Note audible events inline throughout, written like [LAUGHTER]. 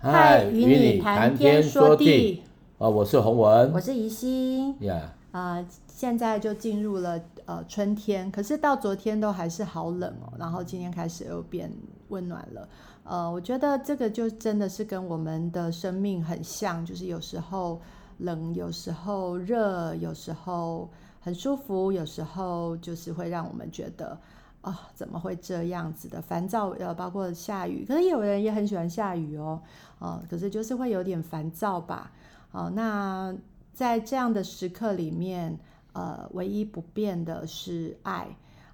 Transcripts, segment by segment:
嗨，与你谈天说地。啊，我是洪文，我是怡心。呀，啊，现在就进入了呃春天，可是到昨天都还是好冷哦，然后今天开始又变温暖了。呃，我觉得这个就真的是跟我们的生命很像，就是有时候冷，有时候热，有时候很舒服，有时候就是会让我们觉得。怎么会这样子的烦躁？呃，包括下雨，可是有人也很喜欢下雨哦。哦，可是就是会有点烦躁吧。哦，那在这样的时刻里面，呃，唯一不变的是爱。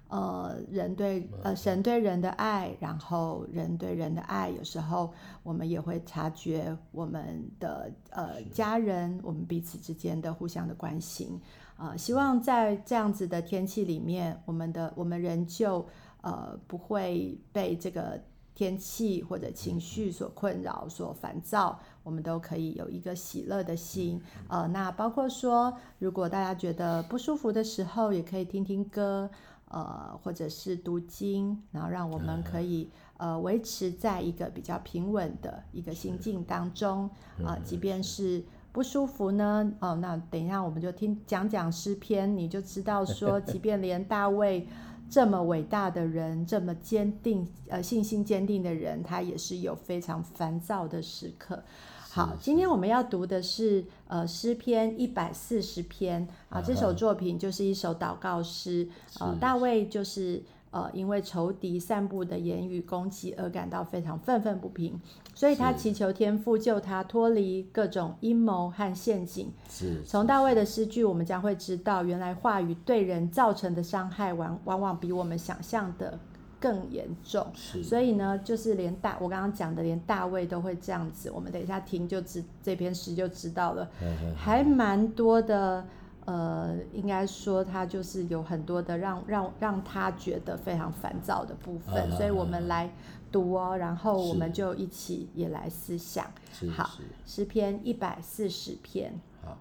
呃，人对呃神对人的爱，然后人对人的爱，有时候我们也会察觉我们的呃家人，我们彼此之间的互相的关心。呃，希望在这样子的天气里面，我们的我们仍旧呃不会被这个天气或者情绪所困扰、所烦躁，我们都可以有一个喜乐的心。呃，那包括说，如果大家觉得不舒服的时候，也可以听听歌，呃，或者是读经，然后让我们可以呃维持在一个比较平稳的一个心境当中。啊、呃，即便是。不舒服呢？哦，那等一下我们就听讲讲诗篇，你就知道说，[LAUGHS] 即便连大卫这么伟大的人，这么坚定呃信心坚定的人，他也是有非常烦躁的时刻。好，今天我们要读的是呃诗篇一百四十篇啊，这首作品就是一首祷告诗。呃，大卫就是。呃，因为仇敌散布的言语攻击而感到非常愤愤不平，所以他祈求天父救他脱离各种阴谋和陷阱。是，从大卫的诗句，我们将会知道，原来话语对人造成的伤害，往往往比我们想象的更严重。是，所以呢，就是连大我刚刚讲的，连大卫都会这样子。我们等一下听就知这篇诗就知道了，还蛮多的。呃，应该说他就是有很多的让让让他觉得非常烦躁的部分，啊、所以我们来读哦，然后我们就一起也来思想。好，诗篇一百四十篇。好，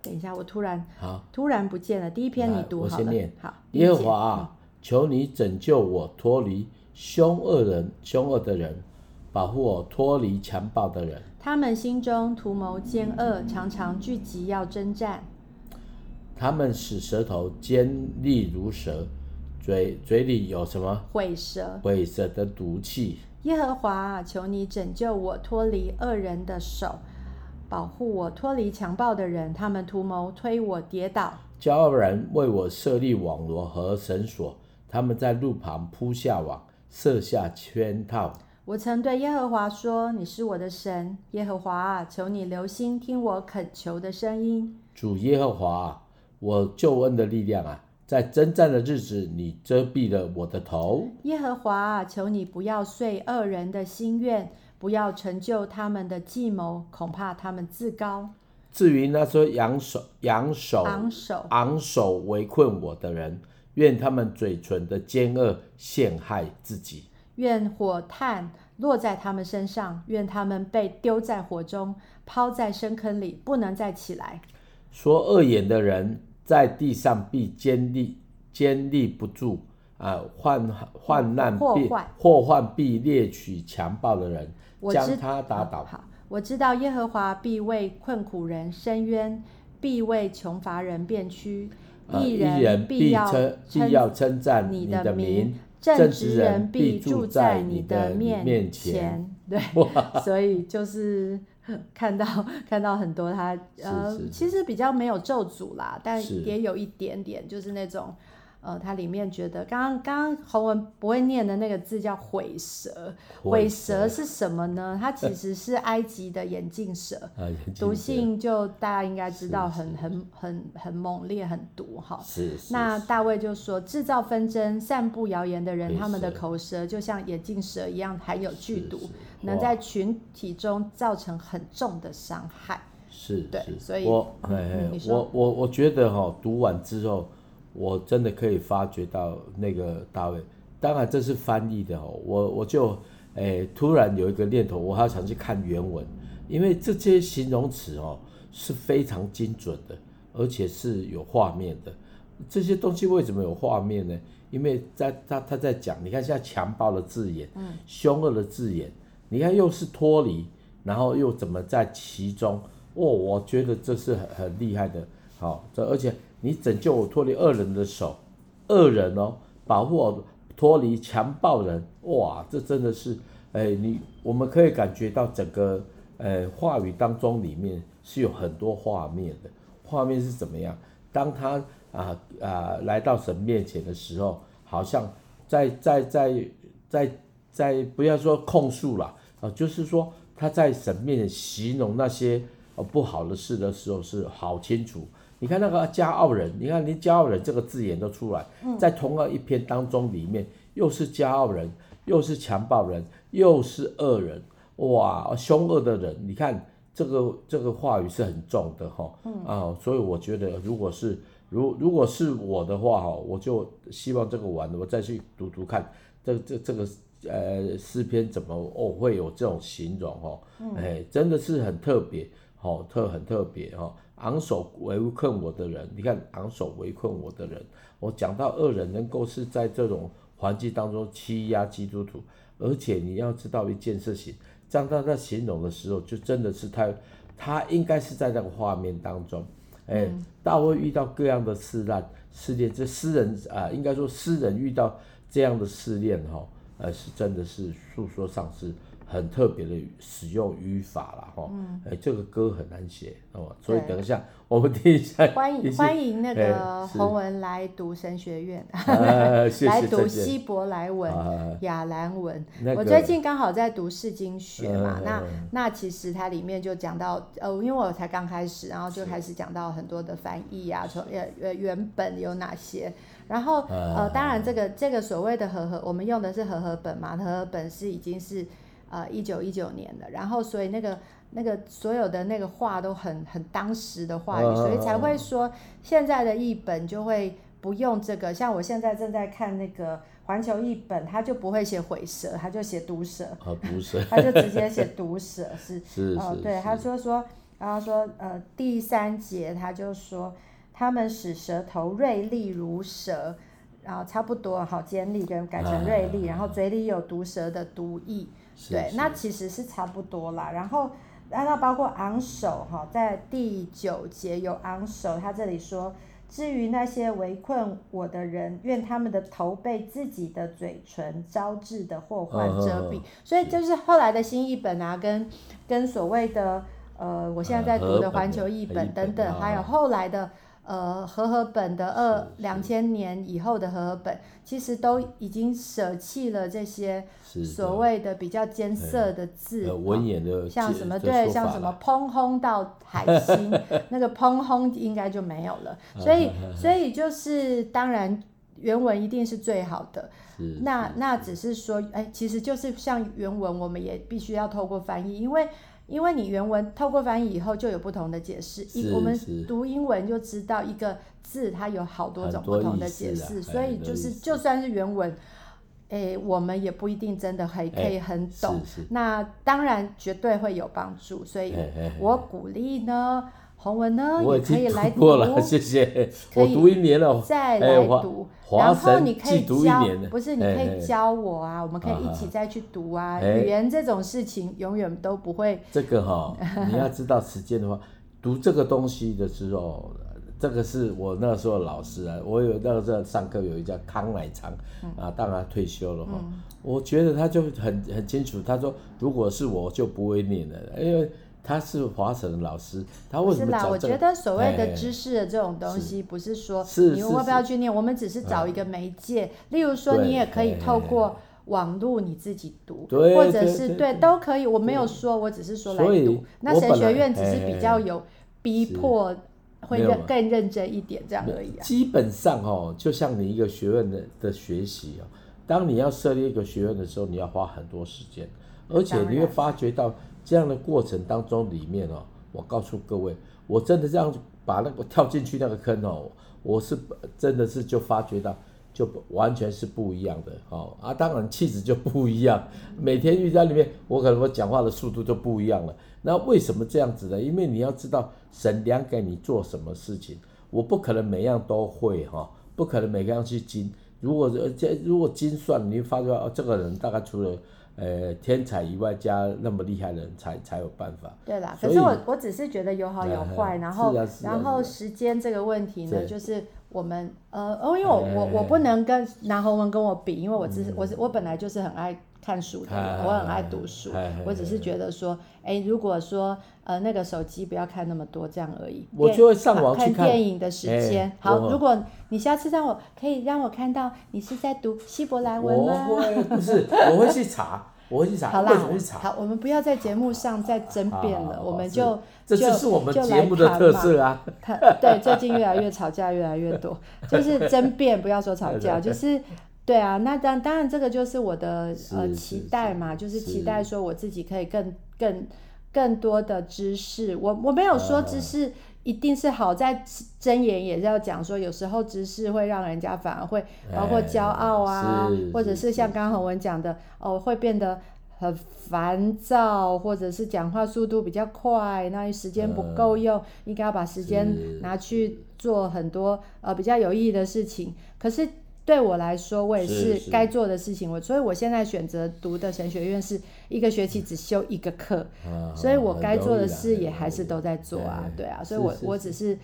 等一下，我突然好突然不见了。第一篇你读好了。我先念。好，耶和华啊，求你拯救我脱离凶恶人、凶恶的人，保护我脱离强暴的人。他们心中图谋奸恶，常常聚集要征战。他们使舌头尖利如蛇，嘴嘴里有什么？毁蛇。毁蛇的毒气。耶和华，求你拯救我脱离恶人的手，保护我脱离强暴的人。他们图谋推我跌倒。骄傲人为我设立网罗和绳索，他们在路旁铺下网，设下圈套。我曾对耶和华说：“你是我的神，耶和华，求你留心听我恳求的声音。”主耶和华。我救恩的力量啊，在征战的日子，你遮蔽了我的头。耶和华啊，求你不要遂恶人的心愿，不要成就他们的计谋，恐怕他们自高。至于那些扬手、扬手、昂首、昂首围困我的人，愿他们嘴唇的奸恶陷害自己。愿火炭落在他们身上，愿他们被丢在火中，抛在深坑里，不能再起来。说恶言的人。在地上必坚立，坚立不住啊！患患难必祸患必猎取强暴的人，将他打倒。好，我知道耶和华必为困苦人伸冤，必为穷乏人辨屈。义人必要必要称赞你的名，正直人必住在你的面前。对，[LAUGHS] 所以就是。看到 [LAUGHS] 看到很多他呃，其实比较没有咒诅啦，但也有一点点，就是那种。呃，它里面觉得刚刚刚刚洪文不会念的那个字叫毁蛇，毁蛇是什么呢？它其实是埃及的眼镜蛇，[LAUGHS] 毒性就大家应该知道很，很很很很猛烈，很毒哈。是，是。那大卫就说，制造纷争、散布谣言的人，他们的口舌就像眼镜蛇一样含有剧毒，能在群体中造成很重的伤害。是，对，所以我，嗯、我我我觉得哈，读完之后。我真的可以发觉到那个大卫，当然这是翻译的哦，我我就诶、欸、突然有一个念头，我还想去看原文，因为这些形容词哦是非常精准的，而且是有画面的。这些东西为什么有画面呢？因为在他他在讲，你看像强暴的字眼，嗯，凶恶的字眼，你看又是脱离，然后又怎么在其中？哦，我觉得这是很很厉害的。好，这而且你拯救我脱离恶人的手，恶人哦，保护我脱离强暴人。哇，这真的是，哎，你我们可以感觉到整个呃话语当中里面是有很多画面的。画面是怎么样？当他啊啊来到神面前的时候，好像在在在在在不要说控诉了啊，就是说他在神面前形容那些呃不好的事的时候是好清楚。你看那个骄傲人，你看连骄傲人这个字眼都出来，在同样一篇当中里面，又是骄傲人，又是强暴人，又是恶人，哇，凶恶的人，你看。这个这个话语是很重的哈，啊，所以我觉得如果是如如果是我的话哈，我就希望这个完了，我再去读读看，这这这个呃诗篇怎么哦会有这种形容哈，哎，真的是很特别，好特很特别哈，昂首围困我的人，你看昂首围困我的人，我讲到恶人能够是在这种环境当中欺压基督徒，而且你要知道一件事情。当他在形容的时候，就真的是他，他应该是在那个画面当中，哎，大卫遇到各样的试难、试炼，这诗人啊，应该说诗人遇到这样的试炼哈，呃，是真的是诉说上是。很特别的使用语法了哈，哎，这个歌很难写哦，所以等一下我们听一下。欢迎 [LAUGHS] 欢迎那个洪文来读神学院，[LAUGHS] [LAUGHS] 来读希伯来文、亚兰文。我最近刚好在读释经学嘛，那那其实它里面就讲到，呃，因为我才刚开始，然后就开始讲到很多的翻译啊，从呃原本有哪些，然后呃，当然这个这个所谓的和合，我们用的是和合本嘛，和合本是已经是。呃，一九一九年的，然后所以那个那个所有的那个话都很很当时的话语，所以才会说现在的译本就会不用这个。像我现在正在看那个环球译本，他就不会写毁舌，他就写毒舌，毒舌，他就直接写毒舌，是 [LAUGHS] 是哦，对，他说说，然后说呃第三节他就说他们使舌头锐利如蛇，然后差不多好尖利跟改成锐利，然后嘴里有毒蛇的毒液。对，那其实是差不多啦。然后，然后包括昂首哈，在第九节有昂首，他这里说，至于那些围困我的人，愿他们的头被自己的嘴唇招致的祸患遮蔽。所以就是后来的新译本啊，跟跟所谓的呃，我现在在读的环球译本等等，还有后来的。呃，和合本的二两千年以后的和合本，其实都已经舍弃了这些所谓的比较艰涩的字，文言的，像什么对，像什么砰轰到海星，那个砰轰应该就没有了。[LAUGHS] 所以，所以就是当然原文一定是最好的。那那只是说，哎，其实就是像原文，我们也必须要透过翻译，因为。因为你原文透过翻译以后就有不同的解释，我们读英文就知道一个字它有好多种不同的解释，啊、所以就是就算是原文，诶，我们也不一定真的还可以很懂。那当然绝对会有帮助，所以我鼓励呢。洪文呢，也可以来读，谢谢。我读一年了，再来读，然后你可以教，不是你可以教我啊，我们可以一起再去读啊。语言这种事情永远都不会。这个哈，你要知道时间的话，[LAUGHS] 读这个东西的时候，这个是我那时候老师啊，我有那个时候上课有一叫康乃昌啊，当然退休了哈。我觉得他就很很清楚，他说如果是我就不会念了，因为。他是华城的老师，他为什么、这个？是啦，我觉得所谓的知识的这种东西，不是说你要不要去念，我们只是找一个媒介。例如说，你也可以透过网络你自己读，或者是对都可以。我没有说，我只是说来读。那神学院只是比较有逼迫，会认更认真一点这样而已啊。基本上哦，就像你一个学院的的学习哦，当你要设立一个学院的时候，你要花很多时间，而且你会发觉到。这样的过程当中，里面哦，我告诉各位，我真的这样把那个跳进去那个坑哦，我是真的是就发觉到，就完全是不一样的哦啊，当然气质就不一样，每天遇在里面，我可能我讲话的速度就不一样了。那为什么这样子呢？因为你要知道，神量给你做什么事情，我不可能每样都会哈，不可能每个样去精。如果这如果精算，你会发觉哦，这个人大概除了。呃天才以外加那么厉害的人才才有办法。对啦，可是我我只是觉得有好有坏，然后、然后时间这个问题呢，就是我们呃哦，因为我我我不能跟拿鸿文跟我比，因为我只是、嗯、我是我本来就是很爱。看书的人，我很爱读书。我只是觉得说，哎，如果说呃那个手机不要看那么多，这样而已。我就会上网去看电影的时间。好，如果你下次让我可以让我看到你是在读希伯来文吗？我会，不是，我会去查，我会去查。好啦，好，我们不要在节目上再争辩了，我们就这就是我们节目的特色啊。对，最近越来越吵架，越来越多，就是争辩，不要说吵架，[LAUGHS] 就是。对啊，那当当然这个就是我的呃期待嘛，就是期待说我自己可以更更更多的知识。我我没有说知识一定是好，在箴言也是要讲说，有时候知识会让人家反而会包括骄傲啊，或者是像刚刚鸿文讲的哦，会变得很烦躁，或者是讲话速度比较快，那时间不够用，应该要把时间拿去做很多呃比较有意义的事情，可是。对我来说，我也是该做的事情。我所以，我现在选择读的神学院是一个学期只修一个课，所以我该做的事也还是都在做啊。对啊，所以我我只是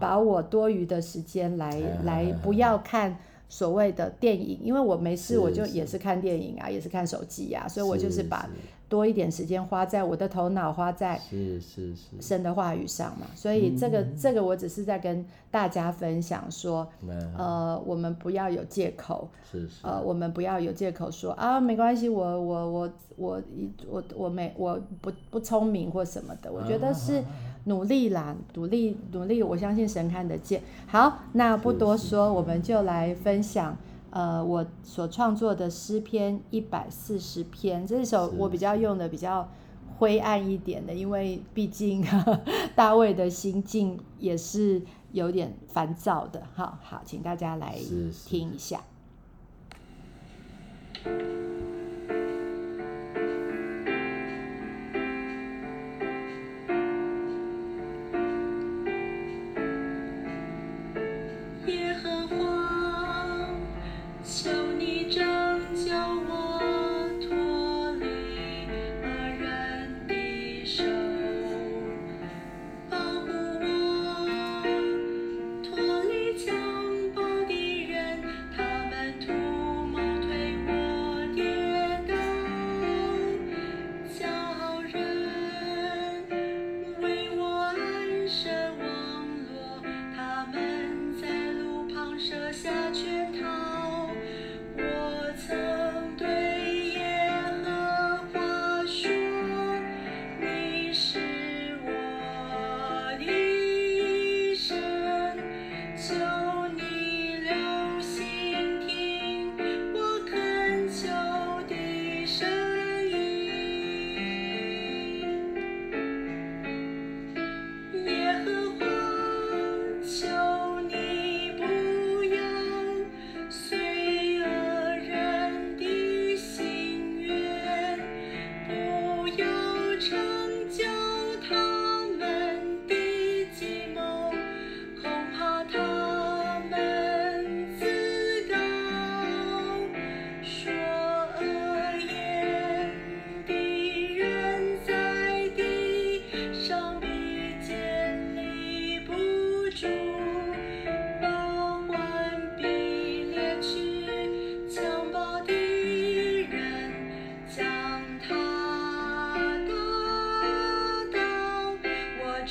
把我多余的时间来来不要看所谓的电影，因为我没事我就也是看电影啊，也是看手机啊，所以我就是把。多一点时间花在我的头脑，花在是是是。神的话语上嘛，所以这个、嗯、这个我只是在跟大家分享说，嗯、呃，我们不要有借口，是是。呃，我们不要有借口说啊，没关系，我我我我我我没我不不聪明或什么的，我觉得是努力啦，努力努力，我相信神看得见。好，那不多说，我们就来分享。呃，我所创作的诗篇一百四十篇，这首我比较用的比较灰暗一点的，因为毕竟 [LAUGHS] 大卫的心境也是有点烦躁的。好好，请大家来听一下。是是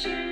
direction.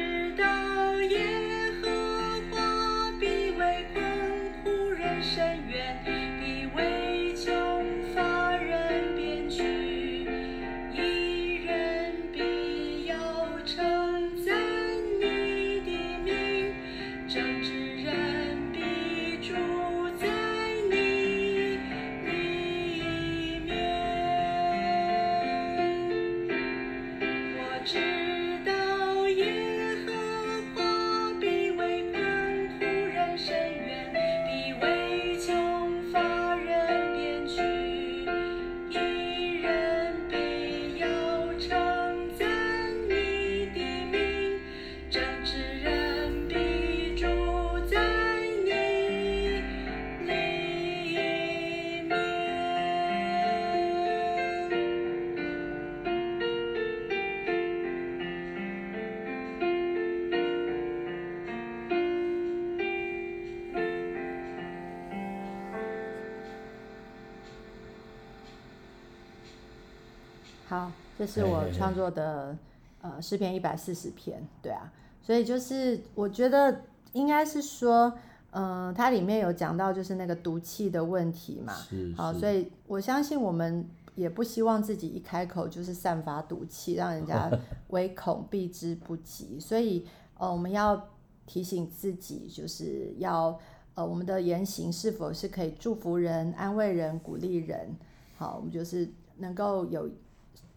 好，这是我创作的呃诗篇一百四十篇，对啊，所以就是我觉得应该是说，嗯、呃，它里面有讲到就是那个毒气的问题嘛，是，好，所以我相信我们也不希望自己一开口就是散发毒气，让人家 [LAUGHS] 唯恐避之不及，所以呃，我们要提醒自己，就是要呃，我们的言行是否是可以祝福人、安慰人、鼓励人，好，我们就是能够有。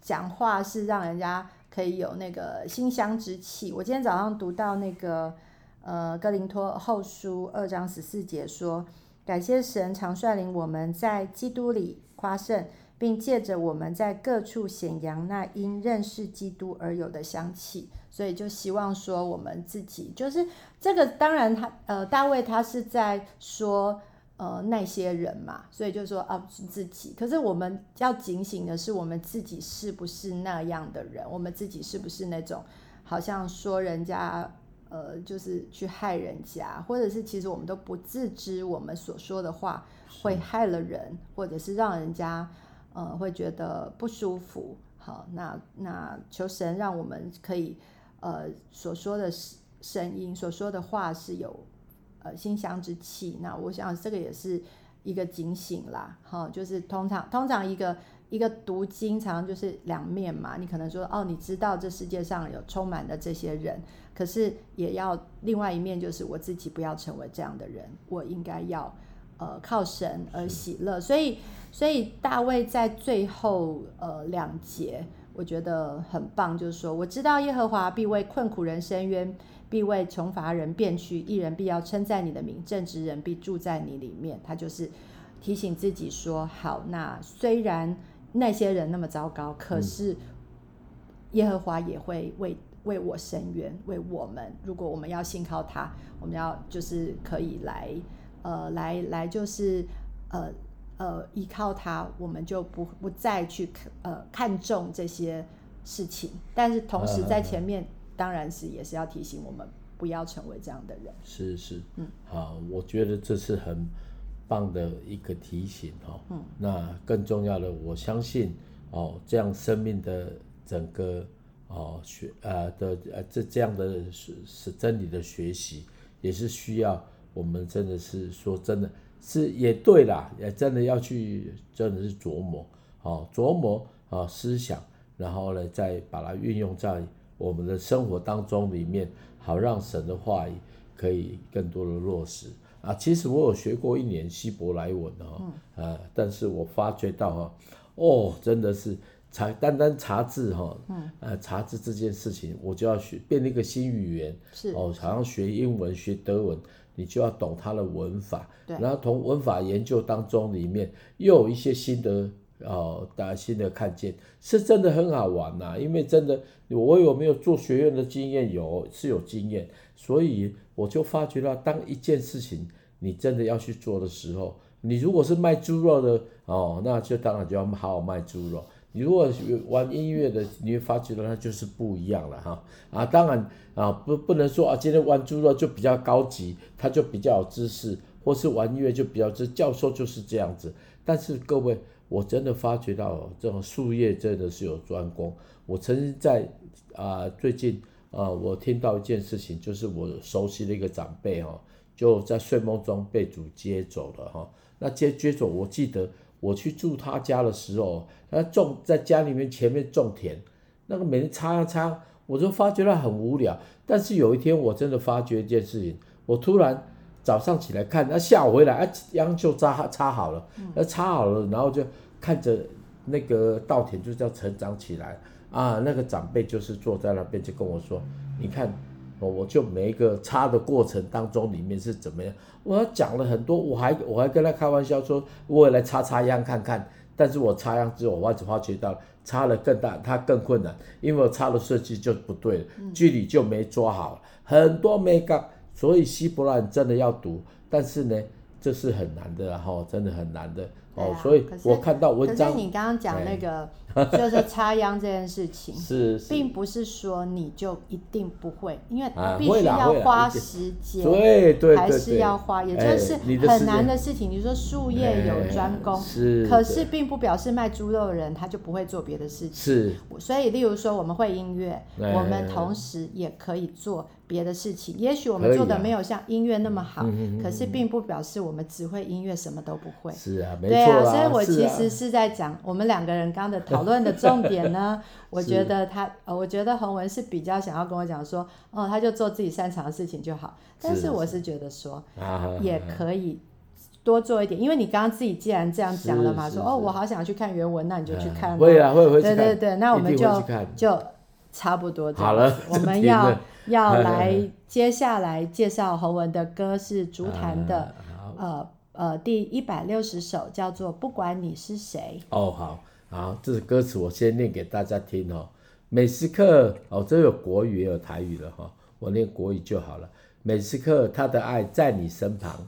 讲话是让人家可以有那个馨香之气。我今天早上读到那个呃哥林多后书二章十四节说，感谢神常率领我们在基督里夸胜，并借着我们在各处显扬那因认识基督而有的香气。所以就希望说我们自己就是这个，当然他呃大卫他是在说。呃，那些人嘛，所以就说啊，是自己。可是我们要警醒的是，我们自己是不是那样的人？我们自己是不是那种好像说人家呃，就是去害人家，或者是其实我们都不自知，我们所说的话会害了人，或者是让人家呃会觉得不舒服。好，那那求神让我们可以呃所说的声音，所说的话是有。呃，馨香之气，那我想这个也是一个警醒啦，哈，就是通常通常一个一个读经常就是两面嘛，你可能说哦，你知道这世界上有充满了这些人，可是也要另外一面，就是我自己不要成为这样的人，我应该要呃靠神而喜乐，所以所以大卫在最后呃两节，我觉得很棒，就是说我知道耶和华必为困苦人伸冤。必为穷乏人变屈，一人必要称赞你的名，正直人必住在你里面。他就是提醒自己说：好，那虽然那些人那么糟糕，可是耶和华也会为为我伸冤，为我们。如果我们要信靠他，我们要就是可以来呃来来就是呃呃依靠他，我们就不不再去呃看重这些事情。但是同时在前面。当然是，也是要提醒我们不要成为这样的人。是是，嗯，好，我觉得这是很棒的一个提醒哦。嗯，那更重要的，我相信哦，这样生命的整个哦学呃的呃这这样的是是真理的学习，也是需要我们真的是说真的是也对啦，也真的要去真的是琢磨哦琢磨啊思想，然后呢再把它运用在。我们的生活当中里面，好让神的话语可以更多的落实啊。其实我有学过一年希伯来文哦，嗯、啊，但是我发觉到哈，哦，真的是查单单查字哈，嗯，呃，查字这件事情，我就要学变一个新语言，是哦，好像学英文学德文，你就要懂它的文法，然后从文法研究当中里面又有一些新的。哦，大家新的看见是真的很好玩呐、啊，因为真的我有没有做学院的经验？有，是有经验，所以我就发觉到，当一件事情你真的要去做的时候，你如果是卖猪肉的哦，那就当然就要好好卖猪肉。你如果玩音乐的，你会发觉到它就是不一样了哈啊，当然啊，不不能说啊，今天玩猪肉就比较高级，他就比较有知识，或是玩音乐就比较知教授就是这样子，但是各位。我真的发觉到这种术业真的是有专攻。我曾经在啊、最近啊、我听到一件事情，就是我熟悉的一个长辈哈，就在睡梦中被主接走了哈。那接接走，我记得我去住他家的时候，他种在家里面前面种田，那个每天插啊插，我就发觉他很无聊。但是有一天我真的发觉一件事情，我突然。早上起来看，那下午回来，啊，秧就插插好了，那插好了，然后就看着那个稻田就这样成长起来啊。那个长辈就是坐在那边就跟我说：“你看，我就每一个插的过程当中里面是怎么样。”我讲了很多，我还我还跟他开玩笑说：“我也来插插秧看看。”但是我插秧之后，我只发觉到插了更大，它更困难，因为我插的设计就不对了，距离就没抓好，很多没搞。所以希伯来真的要读，但是呢，这是很难的哈，真的很难的哦。啊、所以我看到文章，可是你刚刚讲那个 [LAUGHS] 就是插秧这件事情，是，是并不是说你就一定不会，因为啊必须要花时间，对对，还是要花，也就是很难的事情。你说术业有专攻，是，可是并不表示卖猪肉的人他就不会做别的事情。是，所以例如说我们会音乐，我们同时也可以做别的事情。也许我们做的没有像音乐那么好，可是并不表示我们只会音乐，什么都不会。是啊，没错。对啊，所以我其实是在讲我们两个人刚的讨论的重点呢。[LAUGHS] 我觉得他，呃，我觉得洪文是比较想要跟我讲说，哦，他就做自己擅长的事情就好。但是我是觉得说，也可以多做一点，因为你刚刚自己既然这样讲了嘛，说哦，我好想去看原文，那你就去看。会啊，会会。对对对，那我们就就差不多好了。我们 [LAUGHS] 要要 [LAUGHS] 来接下来介绍洪文的歌是竹坛的，呃呃，第一百六十首叫做《不管你是谁》。哦，好。好，这首歌词，我先念给大家听哦。每时刻哦，这有国语也有台语了哈，我念国语就好了。每时刻他的爱在你身旁，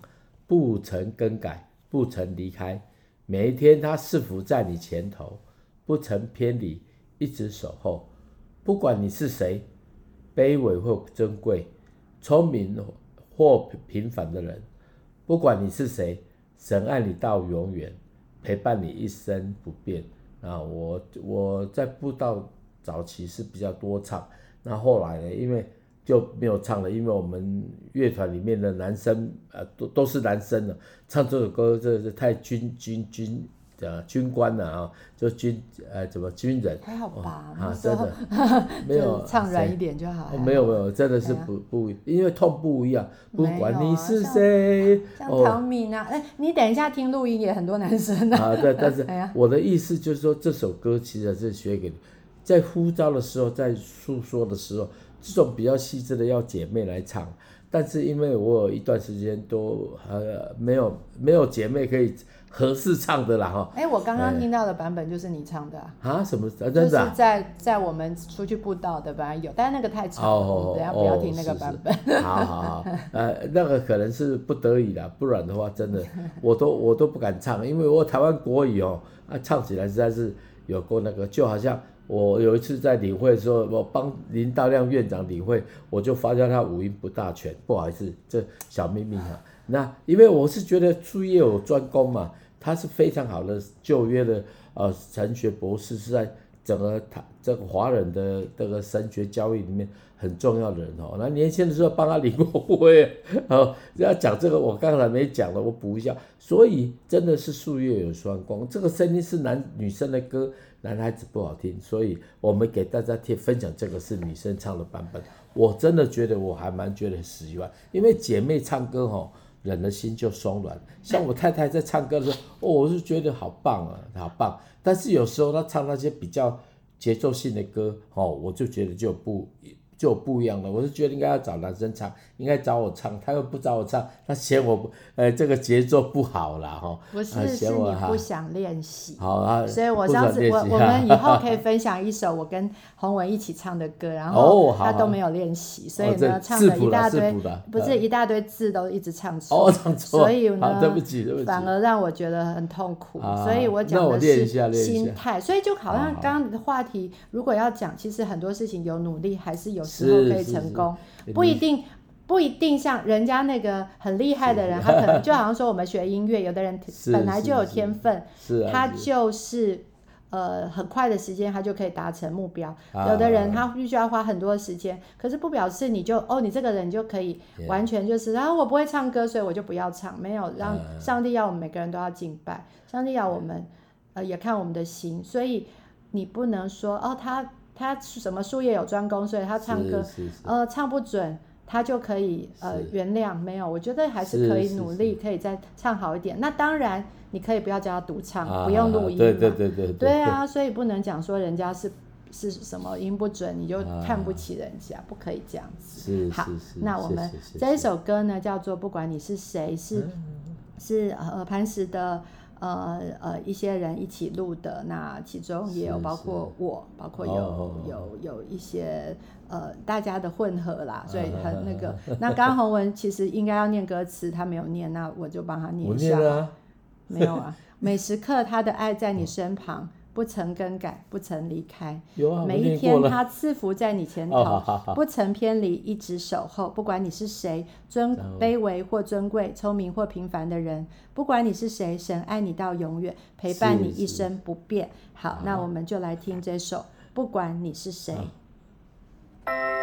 不曾更改，不曾离开。每一天他是否在你前头，不曾偏离，一直守候。不管你是谁，卑微或尊贵，聪明或平凡的人，不管你是谁，神爱你到永远，陪伴你一生不变。啊，我我在布道早期是比较多唱，那后来呢，因为就没有唱了，因为我们乐团里面的男生，啊，都都是男生了，唱这首歌真的是太军军军的军官呐啊，就军呃怎么军人？还好吧，啊，真的 [LAUGHS] 没有唱软一点就好。没有没有，真的是不不，因为痛不一样，不管你是谁。像唐敏啊，哎，你等一下听录音也很多男生啊。对，但是 [LAUGHS] 我的意思就是说，这首歌其实是学给你，在呼召的时候，在诉说的时候，这种比较细致的要姐妹来唱。但是因为我有一段时间都呃没有没有姐妹可以合适唱的啦哈。哎，我刚刚听到的版本就是你唱的啊？啊什么？真的？就是在在我们出去布道的本来有，但是那个太长了，等下不要听那个版本。好好好，[LAUGHS] 呃，那个可能是不得已啦，不然的话真的 [LAUGHS] 我都我都不敢唱，因为我台湾国语哦啊唱起来实在是有过那个，就好像。我有一次在理会的时候，我帮林大亮院长理会，我就发现他五音不大全，不好意思，这小秘密哈。那因为我是觉得术业有专攻嘛，他是非常好的旧约的呃神学博士，是在整个他这个华人的这个神学教育里面很重要的人哦。那年轻的时候帮他领过会，[LAUGHS] 哦，要讲这个我刚才没讲了，我补一下。所以真的是术业有专攻，这个声音是男女生的歌。男孩子不好听，所以我们给大家听分享这个是女生唱的版本。我真的觉得我还蛮觉得喜欢，因为姐妹唱歌吼，人的心就松软。像我太太在唱歌的时候，哦，我是觉得好棒啊，好棒。但是有时候她唱那些比较节奏性的歌，哦，我就觉得就不。就不一样了，我是觉得应该要找男生唱，应该找我唱，他又不找我唱，他嫌我不，呃，这个节奏不好了哈。不是，是你不想练习。好啊。所以我上次我我们以后可以分享一首我跟洪文一起唱的歌，然后他都没有练习，所以呢唱了一大堆，不是一大堆字都一直唱错。哦，唱错。所以呢，对不起，对不起。反而让我觉得很痛苦，所以我讲的是心态。所以就好像刚刚的话题，如果要讲，其实很多事情有努力还是有。时候可以成功，不一定不一定像人家那个很厉害的人，他可能就好像说我们学音乐，有的人本来就有天分，他就是呃很快的时间他就可以达成目标。有的人他必须要花很多时间，可是不表示你就哦你这个人就可以完全就是，然后我不会唱歌，所以我就不要唱。没有，让上帝要我们每个人都要敬拜，上帝要我们呃也看我们的心，所以你不能说哦他。他什么术业有专攻，所以他唱歌呃唱不准，他就可以呃原谅。没有，我觉得还是可以努力，可以再唱好一点。那当然，你可以不要叫他独唱，啊、不用录音嘛。对对对对。对啊，所以不能讲说人家是是什么音不准，你就看不起人家，啊、不可以这样子。好，那我们这一首歌呢，叫做《不管你是谁》，是是呃磐石的。呃呃，一些人一起录的，那其中也有包括我，包括有、哦、有有一些呃大家的混合啦，所以很那个。啊、那刚洪文其实应该要念歌词，他没有念，那我就帮他念一下。啊、没有啊，每时刻他的爱在你身旁，不曾更改，不曾离开。每一天他赐福在你前头，哦、不曾偏离，一直守候。不管你是谁，尊卑微或尊贵，聪明或平凡的人，不管你是谁，神爱你到永远，陪伴你一生不变。好，那我们就来听这首。不管你是谁。嗯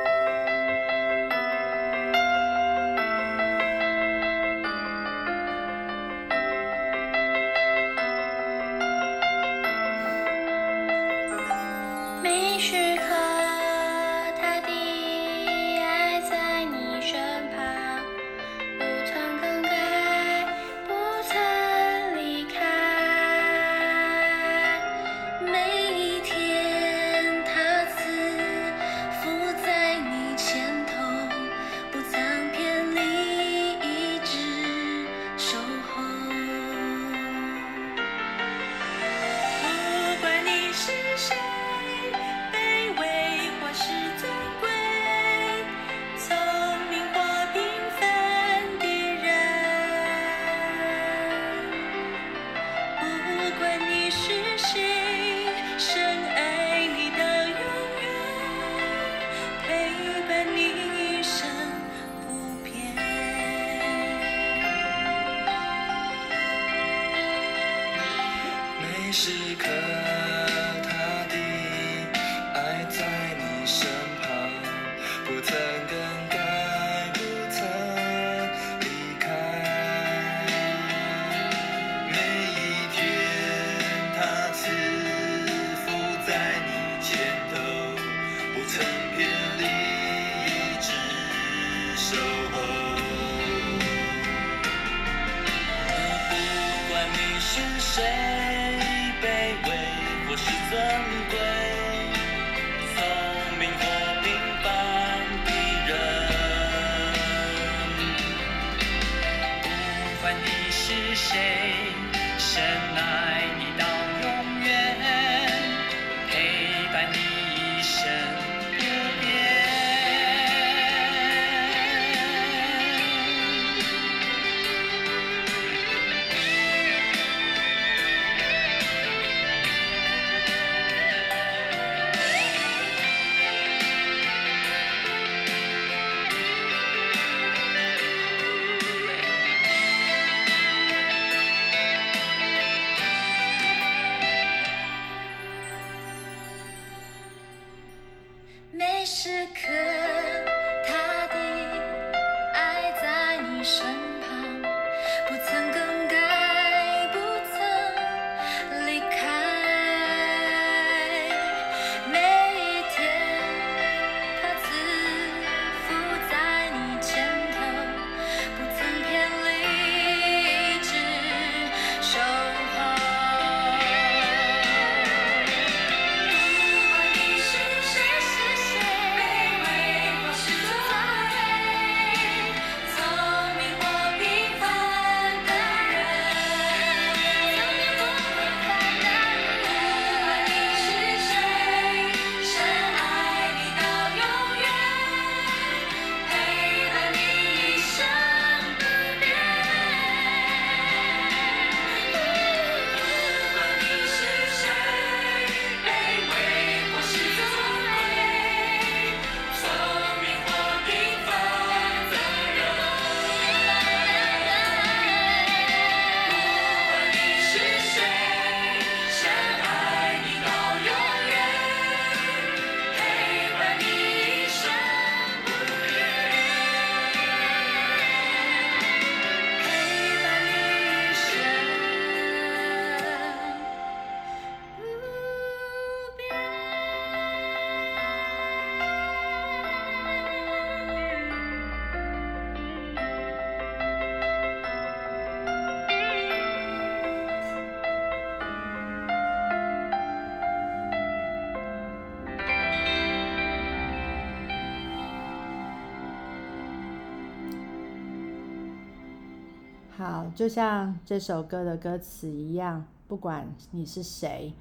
就像这首歌的歌词一样，不管你是谁，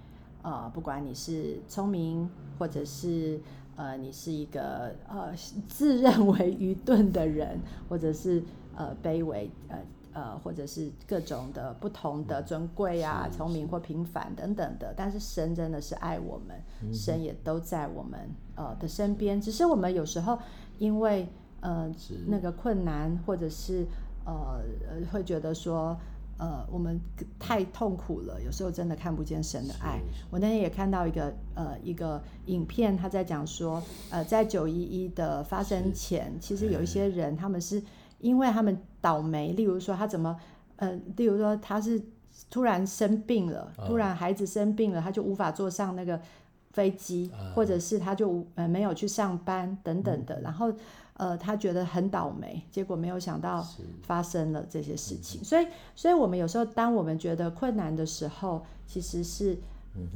呃，不管你是聪明，或者是呃，你是一个呃自认为愚钝的人，或者是呃卑微，呃呃，或者是各种的不同的尊贵啊、聪明或平凡等等的。但是神真的是爱我们，嗯、神也都在我们呃的身边。只是我们有时候因为呃那个困难，或者是呃呃会觉得说。呃，我们太痛苦了，有时候真的看不见神的爱。我那天也看到一个呃一个影片，他在讲说，呃，在九一一的发生前，其实有一些人，他们是因为他们倒霉，例如说他怎么，呃，例如说他是突然生病了，突然孩子生病了，他就无法坐上那个飞机，或者是他就呃没有去上班等等的，然后。呃，他觉得很倒霉，结果没有想到发生了这些事情。所以，所以我们有时候，当我们觉得困难的时候，其实是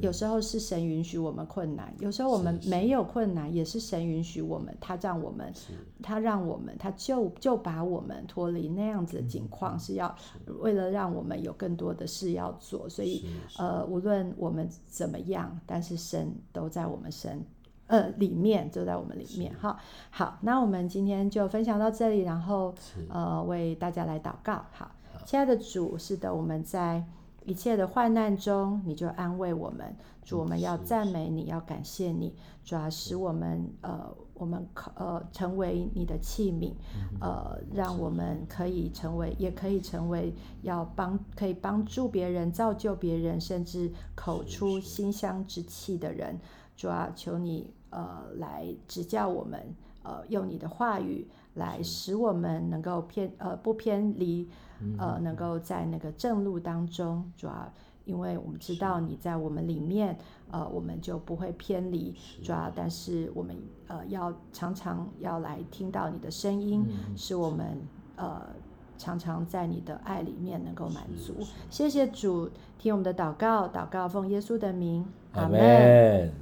有时候是神允许我们困难，有时候我们没有困难，也是神允许我们，他让我们，他让我们，他就就把我们脱离那样子的境况，是要为了让我们有更多的事要做。所以，呃，无论我们怎么样，但是神都在我们身。呃，里面就在我们里面哈。好，那我们今天就分享到这里，然后呃为大家来祷告。好，亲爱的主，是的，我们在一切的患难中，你就安慰我们。主，我们要赞美你，要感谢你，主要使我们呃我们可呃成为你的器皿，呃，让我们可以成为，也可以成为要帮可以帮助别人、造就别人，甚至口出馨香之气的人。主啊，求你。呃，来指教我们，呃，用你的话语来使我们能够偏呃不偏离，呃，能够在那个正路当中，主要因为我们知道你在我们里面，呃，我们就不会偏离，主要但是我们呃要常常要来听到你的声音，使我们呃常常在你的爱里面能够满足。谢谢主，听我们的祷告，祷告奉耶稣的名，阿门。